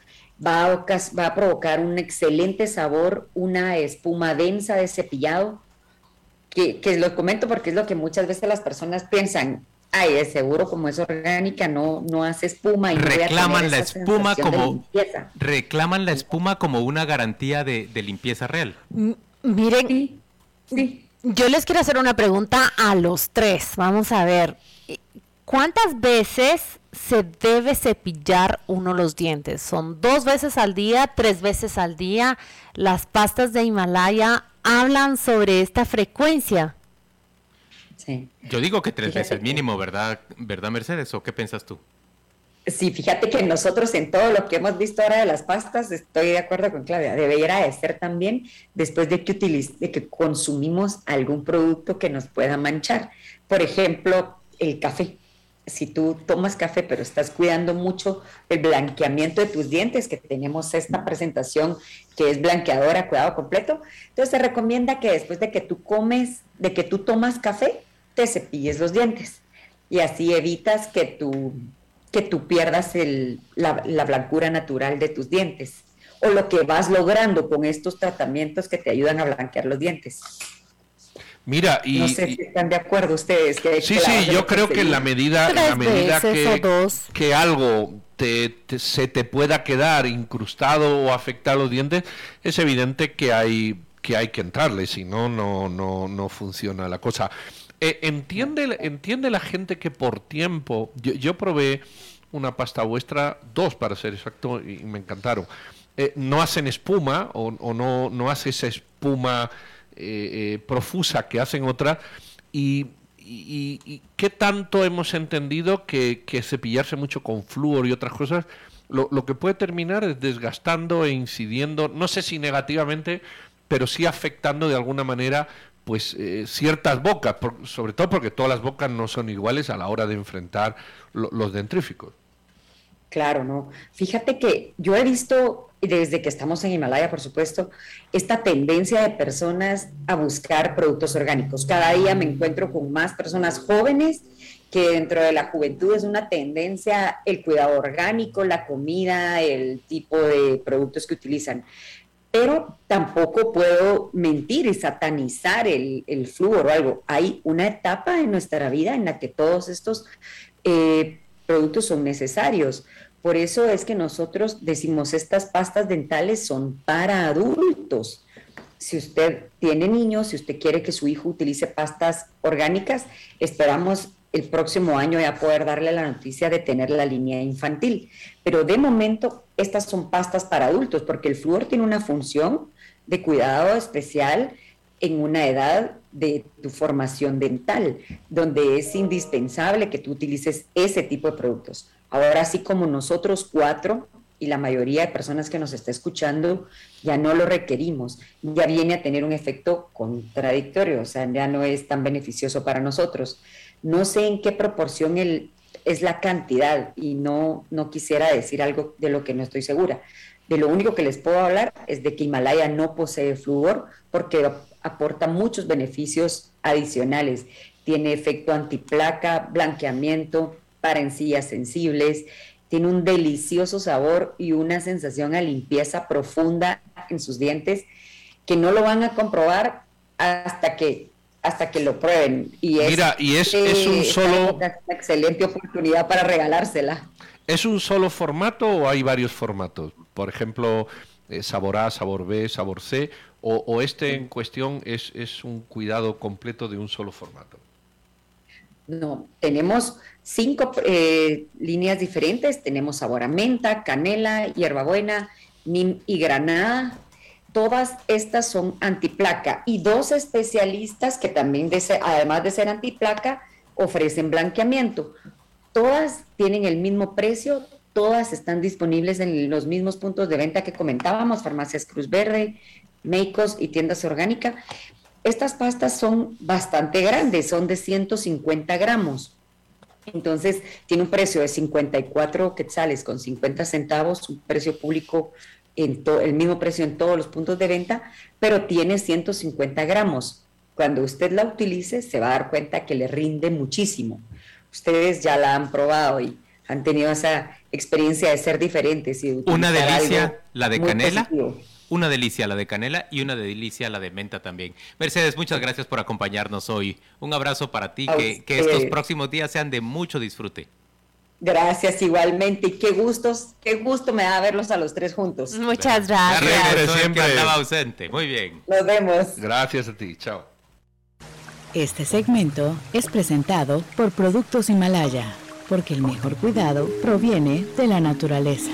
S21: va a, va a provocar un excelente sabor, una espuma densa de cepillado, que, que lo comento porque es lo que muchas veces las personas piensan, ay, es seguro como es orgánica, no, no hace espuma y
S1: reclaman la espuma como reclaman la espuma como una garantía de, limpieza real.
S10: miren, yo les quiero hacer una pregunta a los tres. Vamos a ver, ¿cuántas veces se debe cepillar uno los dientes. Son dos veces al día, tres veces al día. Las pastas de Himalaya hablan sobre esta frecuencia.
S1: Sí. Yo digo que tres veces mínimo, ¿verdad, ¿verdad, Mercedes? ¿O qué piensas tú?
S21: Sí, fíjate que nosotros en todo lo que hemos visto ahora de las pastas, estoy de acuerdo con Claudia, debería de ser también después de que, utilice, de que consumimos algún producto que nos pueda manchar. Por ejemplo, el café. Si tú tomas café pero estás cuidando mucho el blanqueamiento de tus dientes, que tenemos esta presentación que es blanqueadora, cuidado completo, entonces se recomienda que después de que tú comes, de que tú tomas café, te cepilles los dientes y así evitas que tu que tú pierdas el, la, blancura natural de tus dientes o lo que vas logrando con estos tratamientos que te ayudan a blanquear los dientes.
S8: Mira, y...
S21: No sé si están de acuerdo ustedes. Que,
S8: sí, sí, yo creo que en la medida, en la medida que, que algo te, se te pueda quedar incrustado o afectar los dientes, es evidente que hay que hay que entrarle, si no, no, no, no funciona la cosa. Eh, entiende, entiende la gente que por tiempo, yo, probé una pasta vuestra, dos para ser exacto, y me encantaron. Eh, no hacen espuma o, no, no hace esa espuma eh, profusa que hacen otras y, qué tanto hemos entendido que, que, cepillarse mucho con flúor y otras cosas lo, que puede terminar es desgastando e incidiendo, no sé si negativamente, pero sí afectando de alguna manera pues eh, ciertas bocas, sobre todo porque todas las bocas no son iguales a la hora de enfrentar los dentríficos.
S21: Claro, no. Fíjate que yo he visto desde que estamos en Himalaya, por supuesto, esta tendencia de personas a buscar productos orgánicos. Cada día me encuentro con más personas jóvenes que dentro de la juventud es una tendencia el cuidado orgánico, la comida, el tipo de productos que utilizan pero tampoco puedo mentir y satanizar el, el flúor o algo. Hay una etapa en nuestra vida en la que todos estos eh, productos son necesarios. Por eso es que nosotros decimos estas pastas dentales son para adultos. Si usted tiene niños, si usted quiere que su hijo utilice pastas orgánicas, esperamos el próximo año ya poder darle la noticia de tener la línea infantil. Pero de momento estas son pastas para adultos porque el flúor tiene una función de cuidado especial en una edad de tu formación dental, donde es indispensable que tú utilices ese tipo de productos. Ahora, así como nosotros cuatro y la mayoría de personas que nos está escuchando ya no lo requerimos, ya viene a tener un efecto contradictorio, o sea, ya no es tan beneficioso para nosotros. No sé en qué proporción el, es la cantidad y no, no quisiera decir algo de lo que no estoy segura. De lo único que les puedo hablar es de que Himalaya no posee flúor porque aporta muchos beneficios adicionales. Tiene efecto antiplaca, blanqueamiento para encías sensibles, tiene un delicioso sabor y una sensación a limpieza profunda en sus dientes que no lo van a comprobar hasta que hasta que lo prueben. Y es,
S8: Mira, y es, es un solo...
S21: Una excelente oportunidad para regalársela.
S8: ¿Es un solo formato o hay varios formatos? Por ejemplo, eh, sabor A, sabor B, sabor C, o, este en cuestión es, es un cuidado completo de un solo formato.
S21: No, tenemos cinco eh, líneas diferentes. Tenemos sabor a menta, canela, hierbabuena, nim y granada, todas estas son antiplaca y dos especialistas que también, además de ser antiplaca, ofrecen blanqueamiento. Todas tienen el mismo precio, todas están disponibles en los mismos puntos de venta que comentábamos, farmacias Cruz Verde, Meicos y tiendas orgánicas. Estas pastas son bastante grandes, son de 150 gramos. Entonces, tiene un precio de 54 quetzales con 50 centavos, un precio público en el mismo precio en todos los puntos de venta, pero tiene 150 gramos. Cuando usted la utilice, se va a dar cuenta que le rinde muchísimo. Ustedes ya la han probado y han tenido esa experiencia de ser diferentes. Y
S1: una delicia la de canela. Una delicia la de canela y una delicia la de menta también. Mercedes, muchas gracias por acompañarnos hoy. Un abrazo para ti, que, que estos próximos días sean de mucho disfrute.
S21: Gracias igualmente y qué gustos, qué gusto me da verlos a los tres juntos.
S10: Muchas gracias.
S1: siempre andaba ausente. Muy bien.
S21: Nos vemos.
S8: Gracias a ti. Chao.
S20: Este segmento es presentado por Productos Himalaya, porque el mejor cuidado proviene de la naturaleza.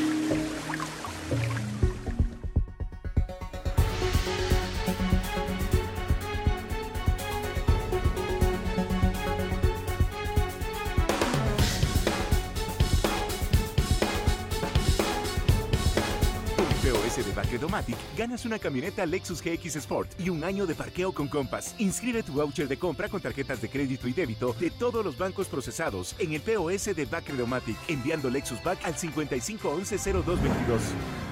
S14: De Bacredomatic, ganas una camioneta Lexus GX Sport y un año de parqueo con Compass. Inscribe tu voucher de compra con tarjetas de crédito y débito de todos los bancos procesados en el POS de Bacredomatic, enviando Lexus Back al 55110222.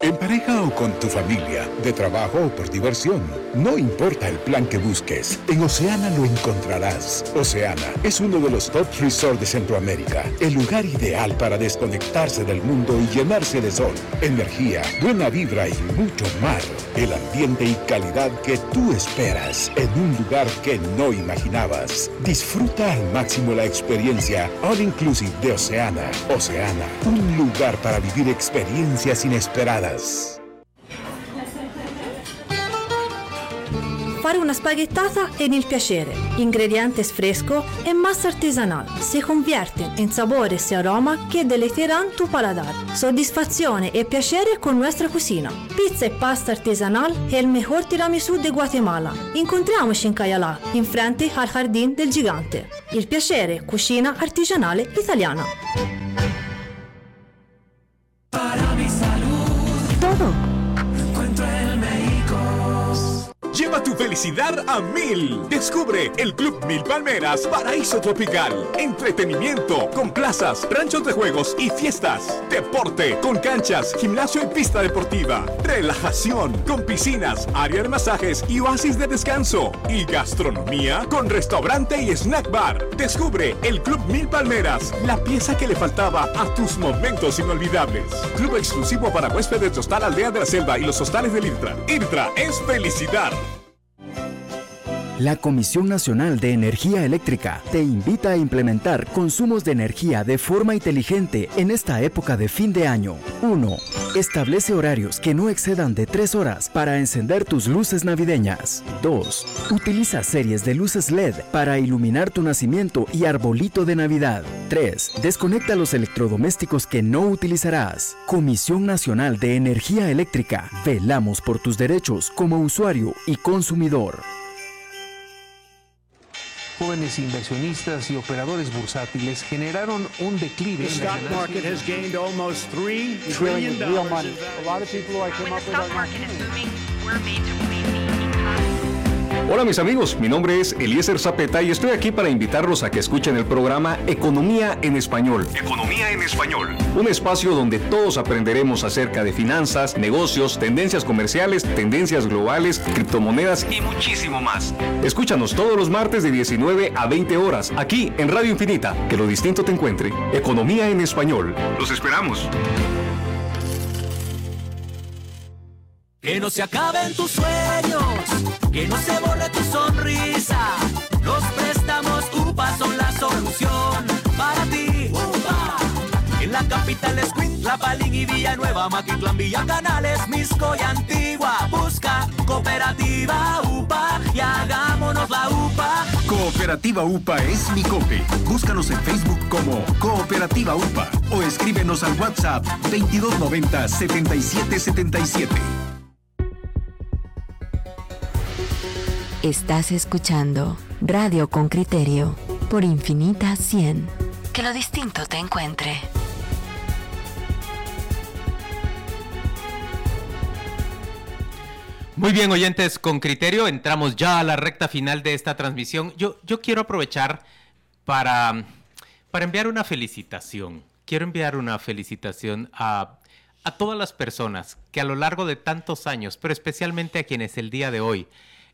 S22: En pareja o con tu familia, de trabajo o por diversión, no importa el plan que busques, en Oceana lo encontrarás. Oceana es uno de los top resorts de Centroamérica, el lugar ideal para desconectarse del mundo y llenarse de sol, energía, buena vibra y mucho mar. El ambiente y calidad que tú esperas en un lugar que no imaginabas. Disfruta al máximo la experiencia All Inclusive de Oceana. Oceana, un lugar para vivir experiencias inesperadas.
S23: Fare una spaghettata è il piacere. Ingredientes fresco e massa artesanal. Se convierten en sabores y aroma que deleiterán tu paladar. Soddisfazione e piacere con nuestra cocina. Pizza e pasta artesanal è il mejor tiramisù de Guatemala. Incontriamoci in Cayalá, in frente al Jardín del Gigante. Il piacere, cucina artigianale italiana.
S14: Tu felicidad a mil. Descubre el Club Mil Palmeras Paraíso Tropical. Entretenimiento con plazas, ranchos de juegos y fiestas. Deporte con canchas, gimnasio y pista deportiva. Relajación con piscinas, área de masajes y oasis de descanso. Y gastronomía con restaurante y snack bar. Descubre el Club Mil Palmeras, la pieza que le faltaba a tus momentos inolvidables. Club exclusivo para huéspedes de Hostal Aldea de la Selva y los hostales del IRTRA. IRTRA es felicidad.
S2: La Comisión Nacional de Energía Eléctrica te invita a implementar consumos de energía de forma inteligente en esta época de fin de año. 1. Establece horarios que no excedan de 3 horas para encender tus luces navideñas. 2. Utiliza series de luces LED para iluminar tu nacimiento y arbolito de Navidad. 3. Desconecta los electrodomésticos que no utilizarás. Comisión Nacional de Energía Eléctrica. Velamos por tus derechos como usuario y consumidor.
S24: Jóvenes inversionistas y operadores bursátiles generaron un declive.
S25: The stock market has gained almost $3 trillion.
S24: money.
S25: A lot of people I came up with are
S26: Hola mis amigos, mi nombre es Eliezer Zapeta y estoy aquí para invitarlos a que escuchen el programa Economía en Español.
S14: Economía en español.
S26: Un espacio donde todos aprenderemos acerca de finanzas, negocios, tendencias comerciales, tendencias globales, criptomonedas y muchísimo más. Escúchanos todos los martes de 19 a 20 horas aquí en Radio Infinita. Que lo distinto te encuentre. Economía en español.
S14: Los esperamos.
S27: Que no se acaben tus sueños, que no se borre tu sonrisa. Los préstamos UPA son la solución para ti. UPA. En la capital es Palín y Villanueva, Maquitlán, Villa Canales, Misco y Antigua. Busca cooperativa UPA y hagámonos la UPA.
S28: Cooperativa UPA es mi cope. Búscanos en Facebook como Cooperativa UPA o escríbenos al WhatsApp 2290 7777.
S18: Estás escuchando Radio con Criterio por Infinita 100. Que lo distinto te encuentre.
S1: Muy bien, oyentes, con criterio entramos ya a la recta final de esta transmisión. Yo, yo quiero aprovechar para, para enviar una felicitación. Quiero enviar una felicitación a, a todas las personas que a lo largo de tantos años, pero especialmente a quienes el día de hoy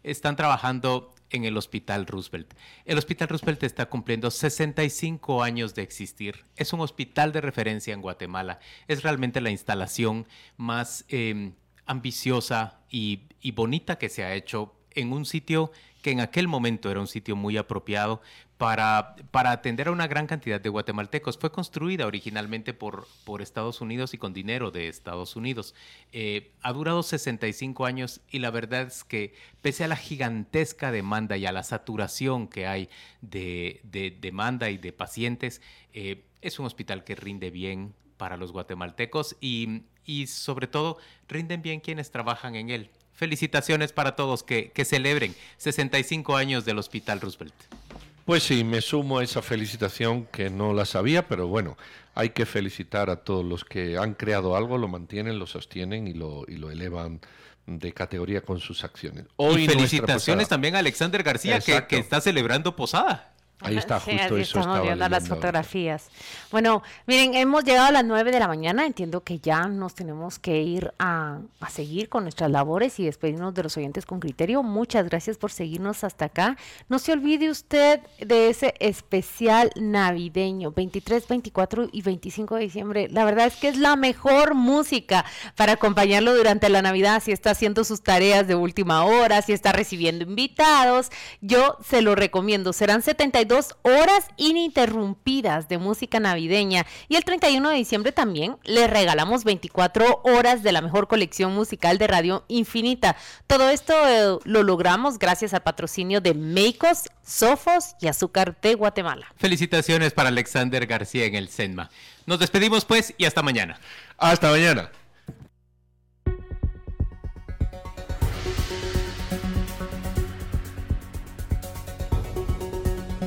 S1: están trabajando en el Hospital Roosevelt. El Hospital Roosevelt está cumpliendo 65 años de existir. Es un hospital de referencia en Guatemala. Es realmente la instalación más eh, ambiciosa y, y bonita que se ha hecho en un sitio que en aquel momento era un sitio muy apropiado para, para atender a una gran cantidad de guatemaltecos. Fue construida originalmente por, por Estados Unidos y con dinero de Estados Unidos. Eh, ha durado 65 años y la verdad es que pese a la gigantesca demanda y a la saturación que hay de, de demanda y de pacientes, eh, es un hospital que rinde bien para los guatemaltecos y, y sobre todo rinden bien quienes trabajan en él. Felicitaciones para todos que, que celebren 65 años del Hospital Roosevelt.
S8: Pues sí, me sumo a esa felicitación que no la sabía, pero bueno, hay que felicitar a todos los que han creado algo, lo mantienen, lo sostienen y lo, y lo elevan de categoría con sus acciones.
S1: y felicitaciones también a Alexander García, que, que, está celebrando posada.
S8: Ahí está, justo eso
S10: estamos viendo las fotografías. Bueno, miren, hemos llegado a las 9 de la mañana. Entiendo que ya nos tenemos que ir a, a, seguir con nuestras labores y despedirnos de los oyentes con criterio. Muchas gracias por seguirnos hasta acá. No se olvide usted de ese especial navideño, 23, 24 y 25 de diciembre. La verdad es que es la mejor música para acompañarlo durante la Navidad. Si está haciendo sus tareas de última hora, si está recibiendo invitados, yo se lo recomiendo. Serán 72 dos horas ininterrumpidas de música navideña. Y el 31 de diciembre también le regalamos 24 horas de la mejor colección musical de Radio Infinita. Todo esto eh, lo logramos gracias al patrocinio de Meicos, Sofos y Azúcar de Guatemala.
S1: Felicitaciones para Alexander García en el SENMA. Nos despedimos pues y hasta mañana.
S8: Hasta mañana.